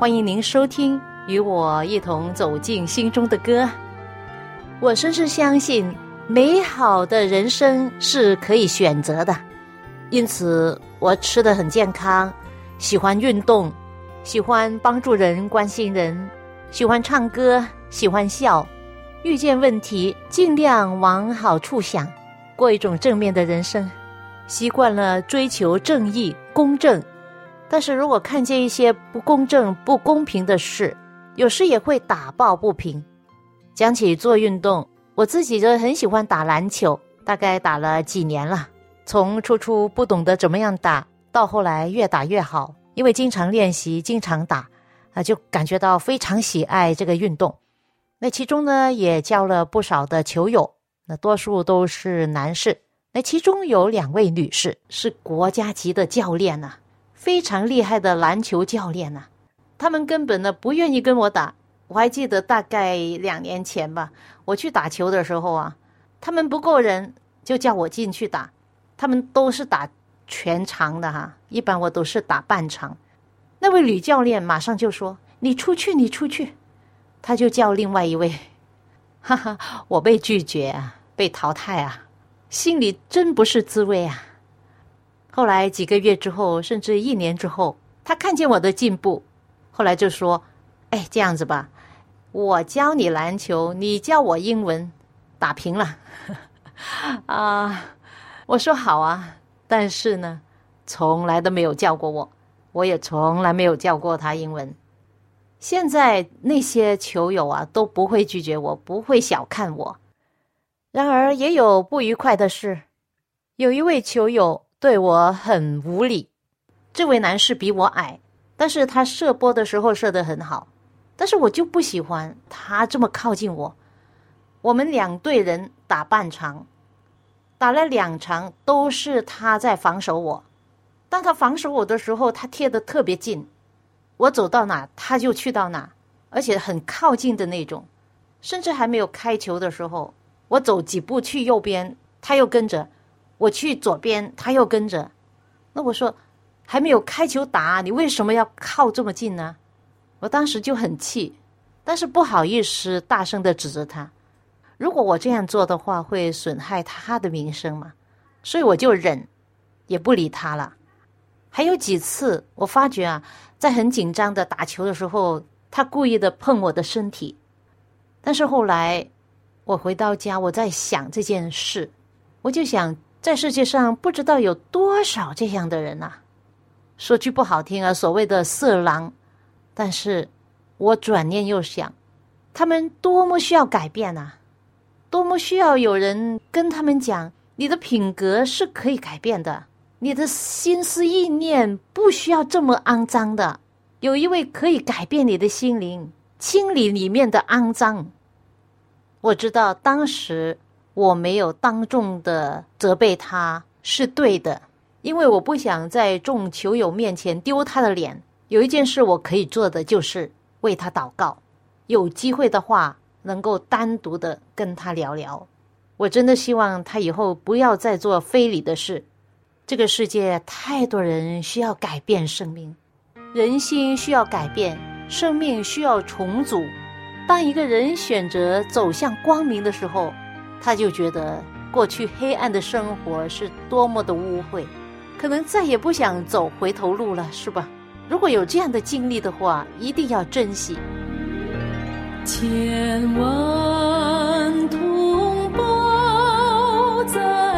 欢迎您收听，与我一同走进心中的歌。我深深相信，美好的人生是可以选择的。因此，我吃的很健康，喜欢运动，喜欢帮助人、关心人，喜欢唱歌，喜欢笑。遇见问题，尽量往好处想，过一种正面的人生。习惯了追求正义、公正。但是如果看见一些不公正、不公平的事，有时也会打抱不平。讲起做运动，我自己就很喜欢打篮球，大概打了几年了。从初初不懂得怎么样打，到后来越打越好，因为经常练习、经常打，啊，就感觉到非常喜爱这个运动。那其中呢，也交了不少的球友，那多数都是男士。那其中有两位女士是国家级的教练呢。非常厉害的篮球教练呐，他们根本呢不愿意跟我打。我还记得大概两年前吧，我去打球的时候啊，他们不够人，就叫我进去打。他们都是打全场的哈，一般我都是打半场。那位女教练马上就说：“你出去，你出去。”他就叫另外一位，哈哈，我被拒绝啊，被淘汰啊，心里真不是滋味啊。后来几个月之后，甚至一年之后，他看见我的进步，后来就说：“哎，这样子吧，我教你篮球，你教我英文，打平了。”啊，我说好啊，但是呢，从来都没有教过我，我也从来没有教过他英文。现在那些球友啊都不会拒绝我，不会小看我。然而也有不愉快的事，有一位球友。对我很无礼。这位男士比我矮，但是他射波的时候射得很好，但是我就不喜欢他这么靠近我。我们两队人打半场，打了两场都是他在防守我。当他防守我的时候，他贴得特别近，我走到哪他就去到哪，而且很靠近的那种。甚至还没有开球的时候，我走几步去右边，他又跟着。我去左边，他又跟着。那我说，还没有开球打，你为什么要靠这么近呢？我当时就很气，但是不好意思大声的指责他。如果我这样做的话，会损害他的名声嘛？所以我就忍，也不理他了。还有几次，我发觉啊，在很紧张的打球的时候，他故意的碰我的身体。但是后来，我回到家，我在想这件事，我就想。在世界上，不知道有多少这样的人呐。说句不好听啊，所谓的色狼。但是，我转念又想，他们多么需要改变呐，多么需要有人跟他们讲，你的品格是可以改变的，你的心思意念不需要这么肮脏的。有一位可以改变你的心灵，清理里面的肮脏。我知道当时。我没有当众的责备他是对的，因为我不想在众球友面前丢他的脸。有一件事我可以做的就是为他祷告，有机会的话能够单独的跟他聊聊。我真的希望他以后不要再做非礼的事。这个世界太多人需要改变生命，人心需要改变，生命需要重组。当一个人选择走向光明的时候。他就觉得过去黑暗的生活是多么的污秽，可能再也不想走回头路了，是吧？如果有这样的经历的话，一定要珍惜。千万同胞在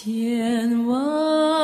千万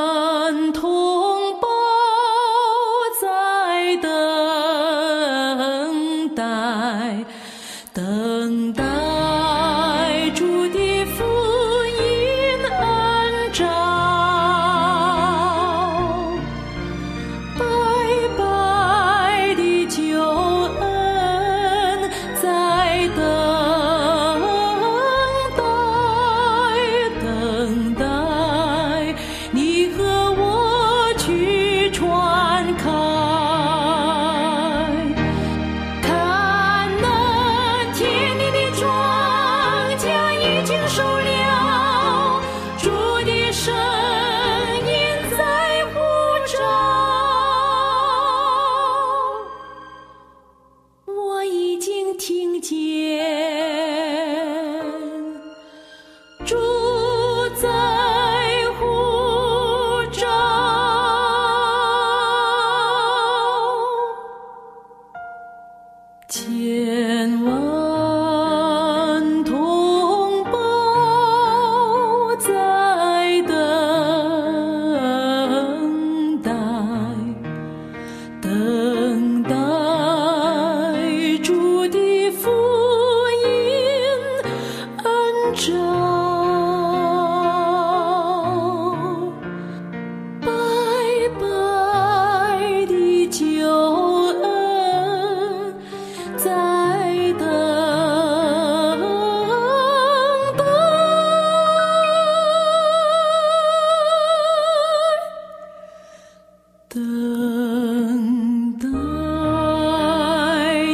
等待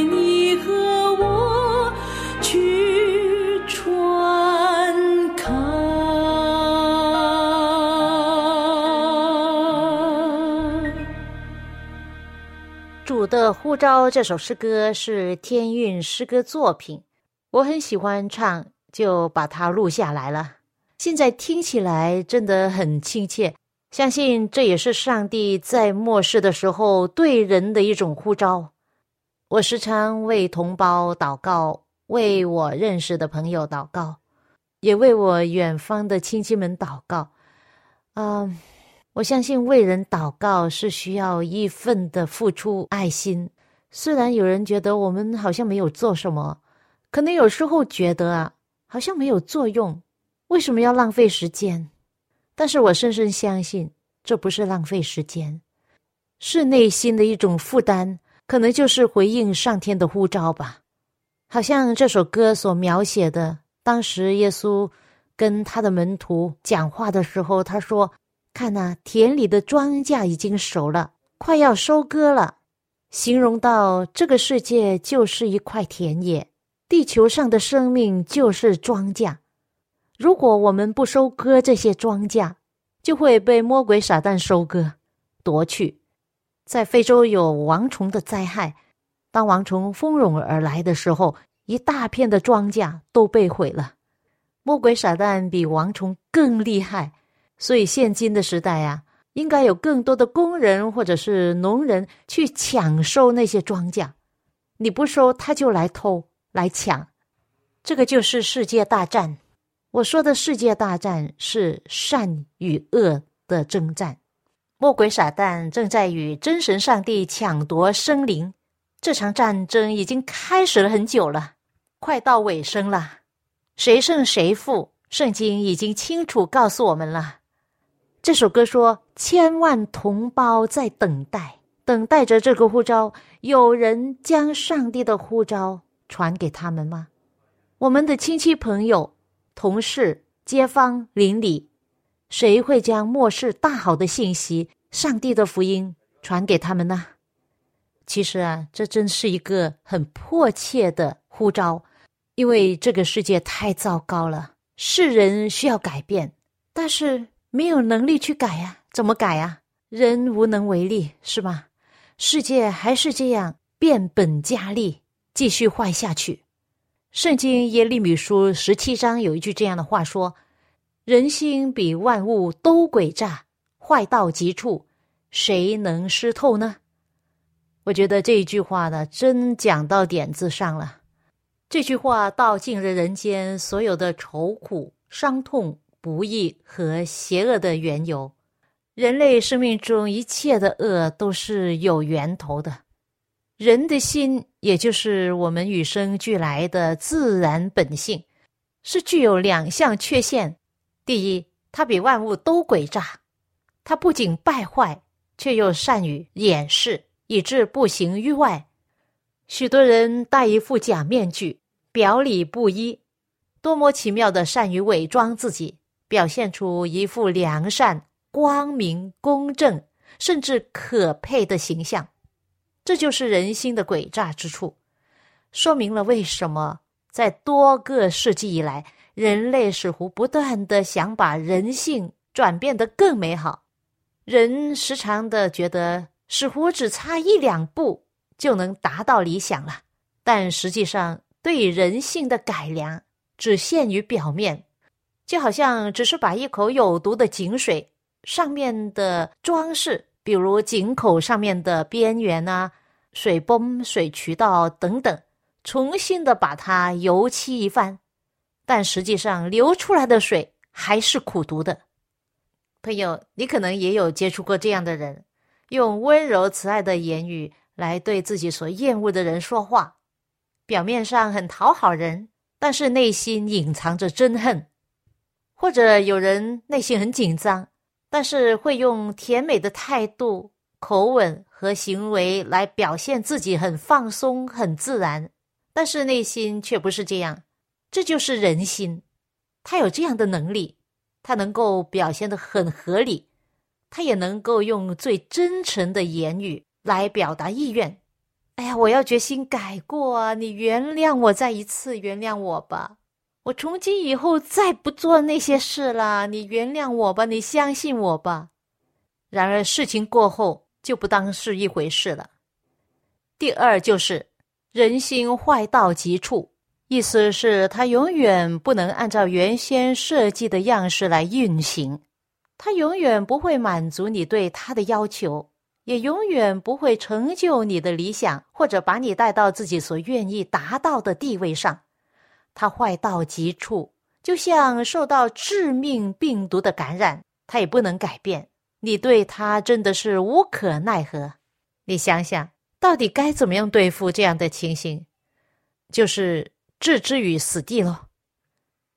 你和我去传开。主的呼召这首诗歌是天韵诗歌作品，我很喜欢唱，就把它录下来了。现在听起来真的很亲切，相信这也是上帝在末世的时候对人的一种呼召。我时常为同胞祷告，为我认识的朋友祷告，也为我远方的亲戚们祷告。嗯。我相信为人祷告是需要一份的付出爱心。虽然有人觉得我们好像没有做什么，可能有时候觉得啊，好像没有作用，为什么要浪费时间？但是我深深相信，这不是浪费时间，是内心的一种负担，可能就是回应上天的呼召吧。好像这首歌所描写的，当时耶稣跟他的门徒讲话的时候，他说。看呐、田里的庄稼已经熟了，快要收割了。形容到这个世界就是一块田野，地球上的生命就是庄稼。如果我们不收割这些庄稼，就会被魔鬼撒旦收割、夺去。在非洲有王虫的灾害，当王虫蜂拥而来的时候，一大片的庄稼都被毁了。魔鬼撒旦比王虫更厉害。所以，现今的时代呀、应该有更多的工人或者是农人去抢收那些庄稼。你不收，他就来偷来抢。这个就是世界大战。我说的世界大战是善与恶的征战。魔鬼撒旦正在与真神上帝抢夺生灵，这场战争已经开始了很久了，快到尾声了，谁胜谁负，圣经已经清楚告诉我们了。这首歌说：“千万同胞在等待，等待着这个呼召。有人将上帝的呼召传给他们吗？我们的亲戚朋友、同事、街坊邻里，谁会将末世大好的信息、上帝的福音传给他们呢？其实啊，这真是一个很迫切的呼召，因为这个世界太糟糕了，世人需要改变，但是。”没有能力去改呀？怎么改呀？人无能为力，是吧？世界还是这样变本加厉，继续坏下去。圣经耶利米书十七章有一句这样的话说：“人心比万物都诡诈，坏到极处，谁能识透呢？”我觉得这一句话呢，真讲到点子上了。这句话道尽了人间所有的愁苦、伤痛。不易和邪恶的缘由，人类生命中一切的恶都是有源头的。人的心，也就是我们与生俱来的自然本性，是具有两项缺陷：第一，它比万物都诡诈，它不仅败坏，却又善于掩饰，以致不行于外。许多人戴一副假面具，表里不一，多么奇妙的善于伪装自己。表现出一副良善、光明、公正，甚至可佩的形象，这就是人心的诡诈之处，说明了为什么在多个世纪以来，人类似乎不断的想把人性转变得更美好。人时常的觉得似乎只差一两步就能达到理想了，但实际上对人性的改良只限于表面。就好像只是把一口有毒的井水上面的装饰，比如井口上面的边缘啊、水泵、水渠道等等，重新的把它油漆一番，但实际上流出来的水还是苦毒的。朋友，你可能也有接触过这样的人，用温柔慈爱的言语来对自己所厌恶的人说话，表面上很讨好人，但是内心隐藏着憎恨。或者有人内心很紧张，但是会用甜美的态度、口吻和行为来表现自己很放松、很自然，但是内心却不是这样。这就是人心，他有这样的能力，他能够表现的很合理，他也能够用最真诚的言语来表达意愿。哎呀，我要决心改过啊！你原谅我，再一次原谅我吧。我从今以后再不做那些事了，你原谅我吧，你相信我吧。然而事情过后就不当是一回事了。第二就是人心坏到极处，意思是他永远不能按照原先设计的样式来运行，他永远不会满足你对他的要求，也永远不会成就你的理想，或者把你带到自己所愿意达到的地位上。它坏到极处，就像受到致命病毒的感染，它也不能改变。你对它真的是无可奈何。你想想，到底该怎么样对付这样的情形？就是置之于死地喽。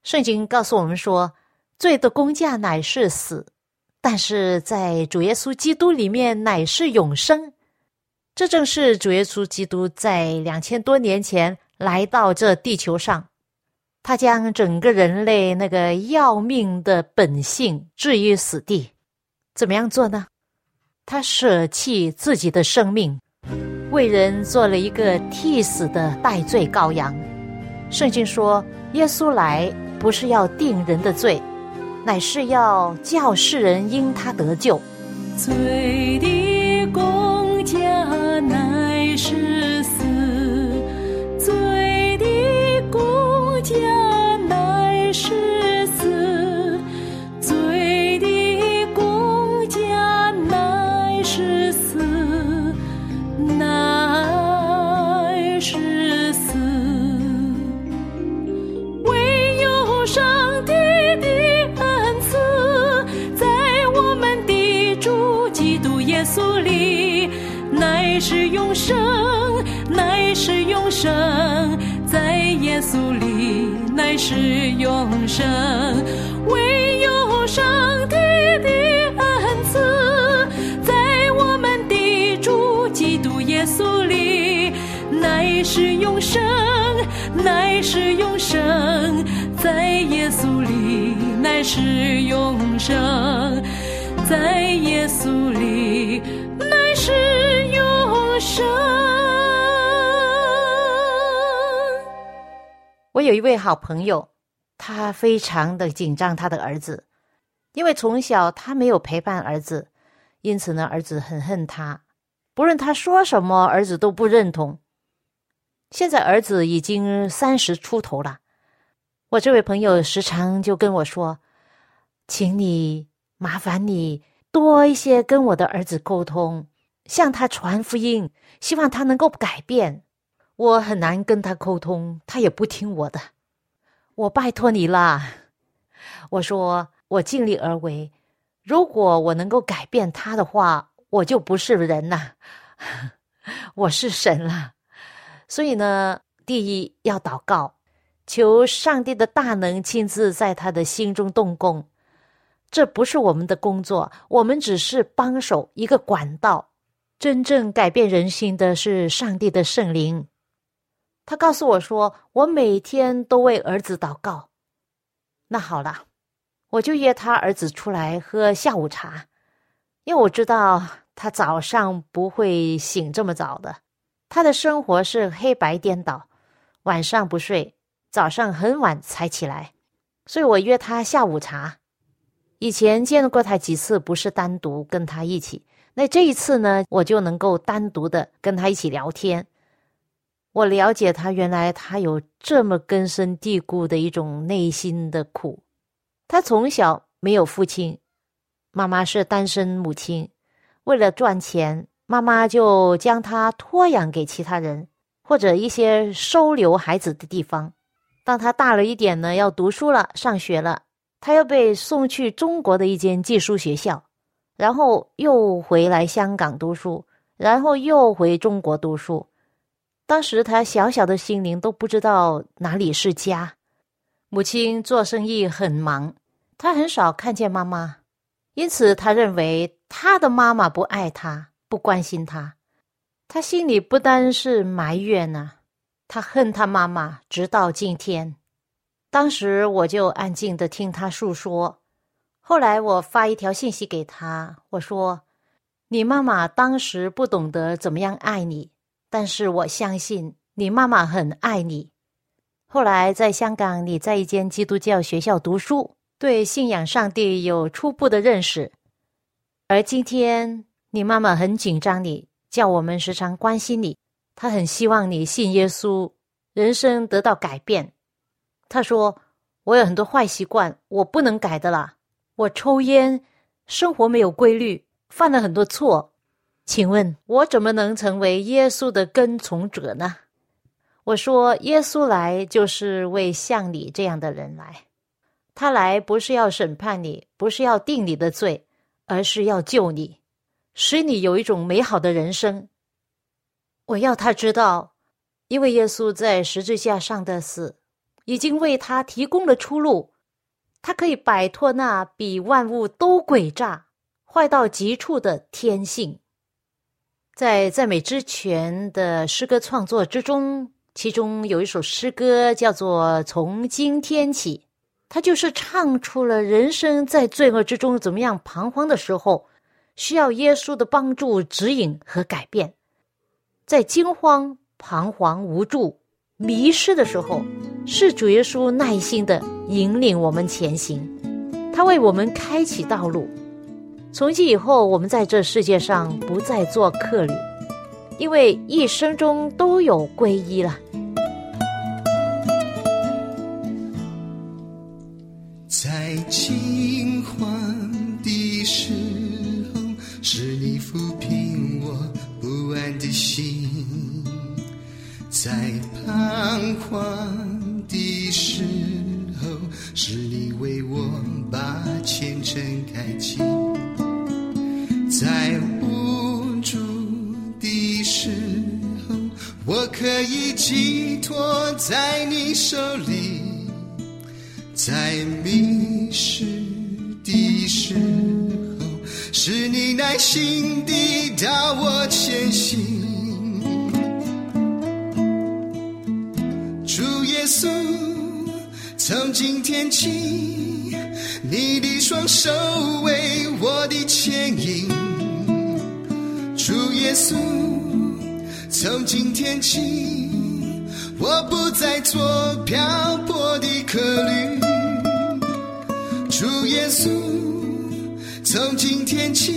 圣经告诉我们说，罪的工价乃是死，但是在主耶稣基督里面乃是永生。这正是主耶稣基督在两千多年前来到这地球上。他将整个人类那个要命的本性置于死地，怎么样做呢？他舍弃自己的生命，为人做了一个替死的代罪羔羊。圣经说，耶稣来不是要定人的罪，乃是要叫世人因他得救。罪的公价乃是家乃是死，罪的国家乃是死，乃是死，唯有上帝的恩赐，在我们的主基督耶稣里，乃是永生，乃是永生，在耶稣里。乃是永生。唯有上帝的恩赐，在我们的主基督耶稣里，乃是永生，乃是永生，在耶稣里乃是永生，在耶稣里乃是永生。有一位好朋友，他非常的紧张他的儿子，因为从小他没有陪伴儿子，因此呢，儿子很恨他，不论他说什么，儿子都不认同。现在儿子已经三十出头了，我这位朋友时常就跟我说：“请你麻烦你多一些跟我的儿子沟通，向他传福音，希望他能够改变。”我很难跟他沟通，他也不听我的。我拜托你啦！我说我尽力而为，如果我能够改变他的话，我就不是人了，我是神了。所以呢，第一要祷告，求上帝的大能亲自在他的心中动工。这不是我们的工作，我们只是帮手，一个管道。真正改变人心的是上帝的圣灵。他告诉我说：“我每天都为儿子祷告。”那好了，我就约他儿子出来喝下午茶，因为我知道他早上不会醒这么早的。他的生活是黑白颠倒，晚上不睡，早上很晚才起来，所以我约他下午茶。以前见过他几次，不是单独跟他一起，那这一次呢，我就能够单独的跟他一起聊天。我了解他，原来他有这么根深蒂固的一种内心的苦。他从小没有父亲，妈妈是单身母亲，为了赚钱，妈妈就将他托养给其他人或者一些收留孩子的地方。当他大了一点呢，要读书了，上学了，他又被送去中国的一间寄宿学校，然后又回来香港读书，然后又回中国读书。当时他小小的心灵都不知道哪里是家，母亲做生意很忙，他很少看见妈妈，因此他认为他的妈妈不爱他，不关心他，他心里不单是埋怨呢，他恨他妈妈，直到今天。当时我就安静的听他诉说，后来我发一条信息给他，我说：“你妈妈当时不懂得怎么样爱你。”但是我相信你妈妈很爱你。后来在香港，你在一间基督教学校读书，对信仰上帝有初步的认识。而今天你妈妈很紧张，你叫我们时常关心你。她很希望你信耶稣，人生得到改变。她说：“我有很多坏习惯，我不能改的啦。我抽烟，生活没有规律，犯了很多错。”请问，我怎么能成为耶稣的跟从者呢？我说，耶稣来就是为像你这样的人来，他来不是要审判你，不是要定你的罪，而是要救你，使你有一种美好的人生。我要他知道，因为耶稣在十字架上的死，已经为他提供了出路，他可以摆脱那比万物都诡诈、坏到极处的天性。在赞美之泉的诗歌创作之中，其中有一首诗歌叫做《从今天起》，它就是唱出了人生在罪恶之中怎么样彷徨的时候，需要耶稣的帮助、指引和改变。在惊慌、彷徨、无助、迷失的时候，是主耶稣耐心的引领我们前行，他为我们开启道路。从今以后，我们在这世界上不再做客旅，因为一生中都有皈依了。在惊慌的时候，是你抚平我不安的心；在在你手里，在泊的客旅。主耶稣，从今天起，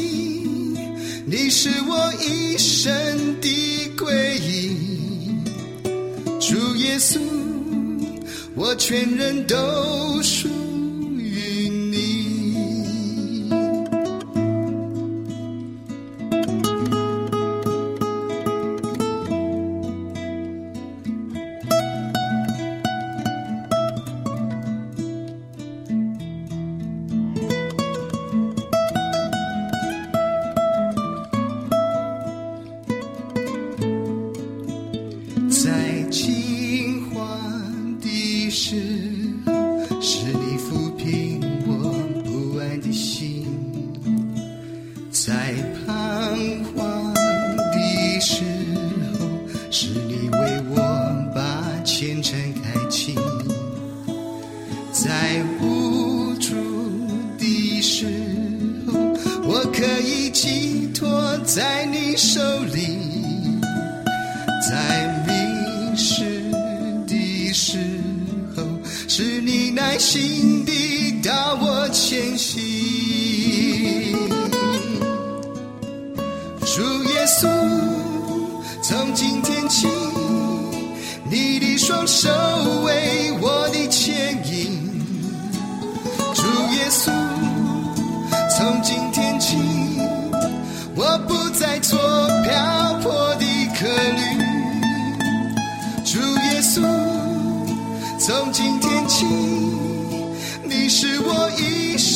你是我一生的归依。主耶稣，我全人都属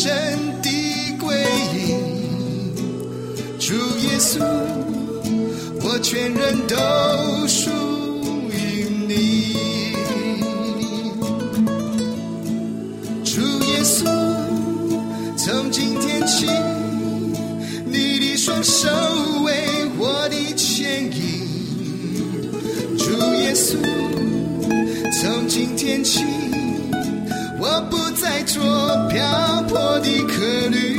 神的归依。主耶稣，我全人都属于你。主耶稣，从今天起，你的双手为我的牵引。主耶稣，从今天起，我不再做漂泊的客旅。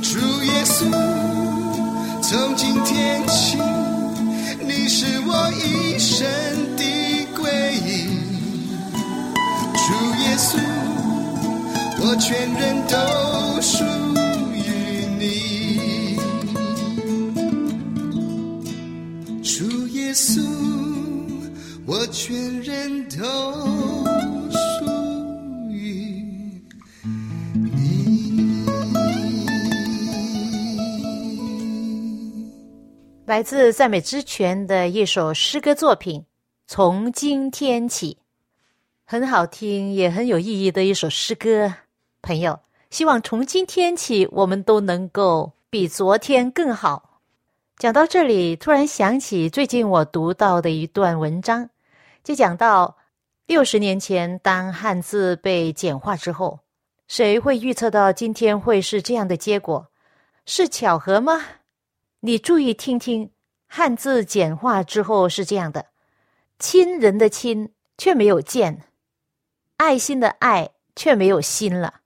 主耶稣，从今天起，你是我一生的归依。主耶稣，我全人都属于你。主耶稣，我全人都来自赞美之泉的一首诗歌作品《从今天起》，很好听，也很有意义的一首诗歌。朋友，希望从今天起，我们都能够比昨天更好。讲到这里，突然想起最近我读到的一段文章，就讲到六十年前，当汉字被简化之后，谁会预测到今天会是这样的结果？是巧合吗？你注意听听，汉字简化之后是这样的：亲人的亲却没有见，爱心的爱却没有心了，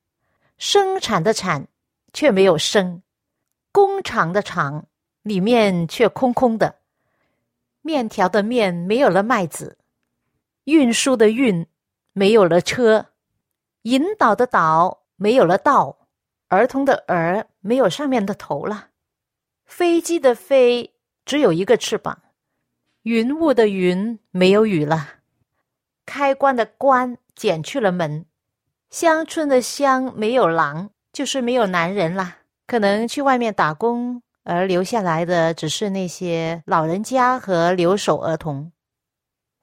生产的产却没有生，工厂的厂里面却空空的，面条的面没有了麦子，运输的运没有了车，引导的导没有了道，儿童的儿没有上面的头了。飞机的飞只有一个翅膀，云雾的云没有雨了，开关的关剪去了门，乡村的乡没有狼，就是没有男人啦。可能去外面打工，而留下来的只是那些老人家和留守儿童。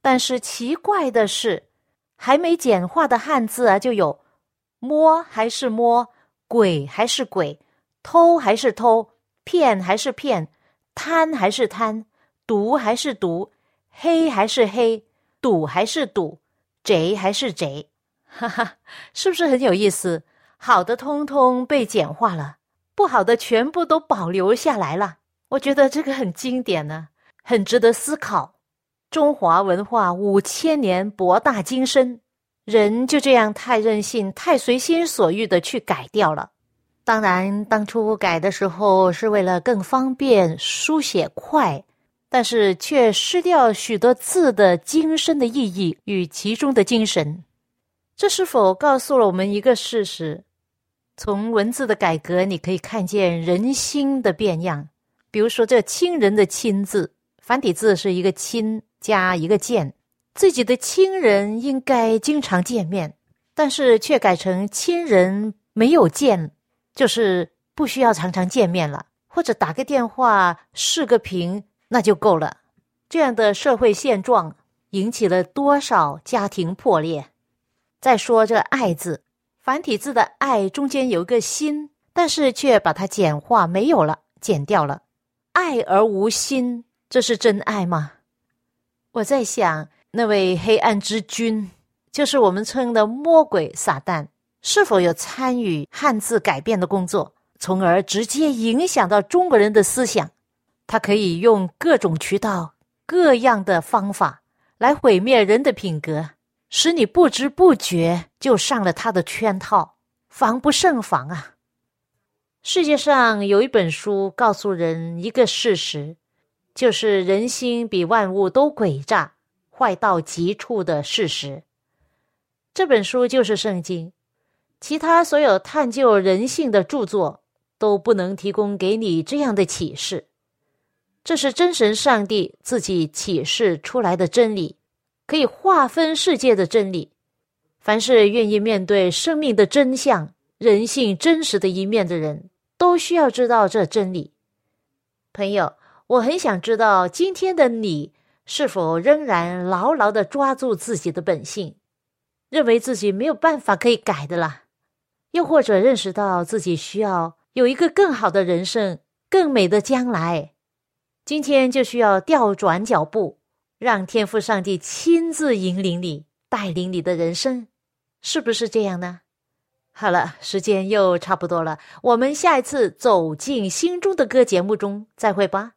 但是奇怪的是，还没简化的汉字啊，就有摸还是摸，鬼还是鬼，偷还是偷。骗还是骗，贪还是贪，毒还是毒，黑还是黑，赌还是赌，贼还是贼，哈哈，是不是很有意思？好的通通被简化了，不好的全部都保留下来了。我觉得这个很经典呢，很值得思考。中华文化五千年博大精深，人就这样太任性、太随心所欲的去改掉了。当然，当初改的时候是为了更方便书写快，但是却失掉许多字的精深的意义与其中的精神。这是否告诉了我们一个事实？从文字的改革，你可以看见人心的变样。比如说，这“亲人”的“亲”字，繁体字是一个“亲”加一个“见”，自己的亲人应该经常见面，但是却改成亲人没有见。就是不需要常常见面了，或者打个电话视个频那就够了。这样的社会现状引起了多少家庭破裂？再说这“爱”字，繁体字的“爱”中间有一个心，但是却把它简化没有了，剪掉了。爱而无心，这是真爱吗？我在想，那位黑暗之君，就是我们称的魔鬼撒旦。是否有参与汉字改变的工作，从而直接影响到中国人的思想？他可以用各种渠道、各样的方法来毁灭人的品格，使你不知不觉就上了他的圈套，防不胜防啊！世界上有一本书告诉人一个事实，就是人心比万物都诡诈、坏到极处的事实。这本书就是《圣经》。其他所有探究人性的著作都不能提供给你这样的启示。这是真神上帝自己启示出来的真理，可以划分世界的真理。凡是愿意面对生命的真相、人性真实的一面的人，都需要知道这真理。朋友，我很想知道今天的你是否仍然牢牢的抓住自己的本性，认为自己没有办法可以改的啦。又或者认识到自己需要有一个更好的人生、更美的将来，今天就需要调转脚步，让天赋上帝亲自引领你、带领你的人生，是不是这样呢？好了，时间又差不多了，我们下一次走进心中的歌节目中再会吧。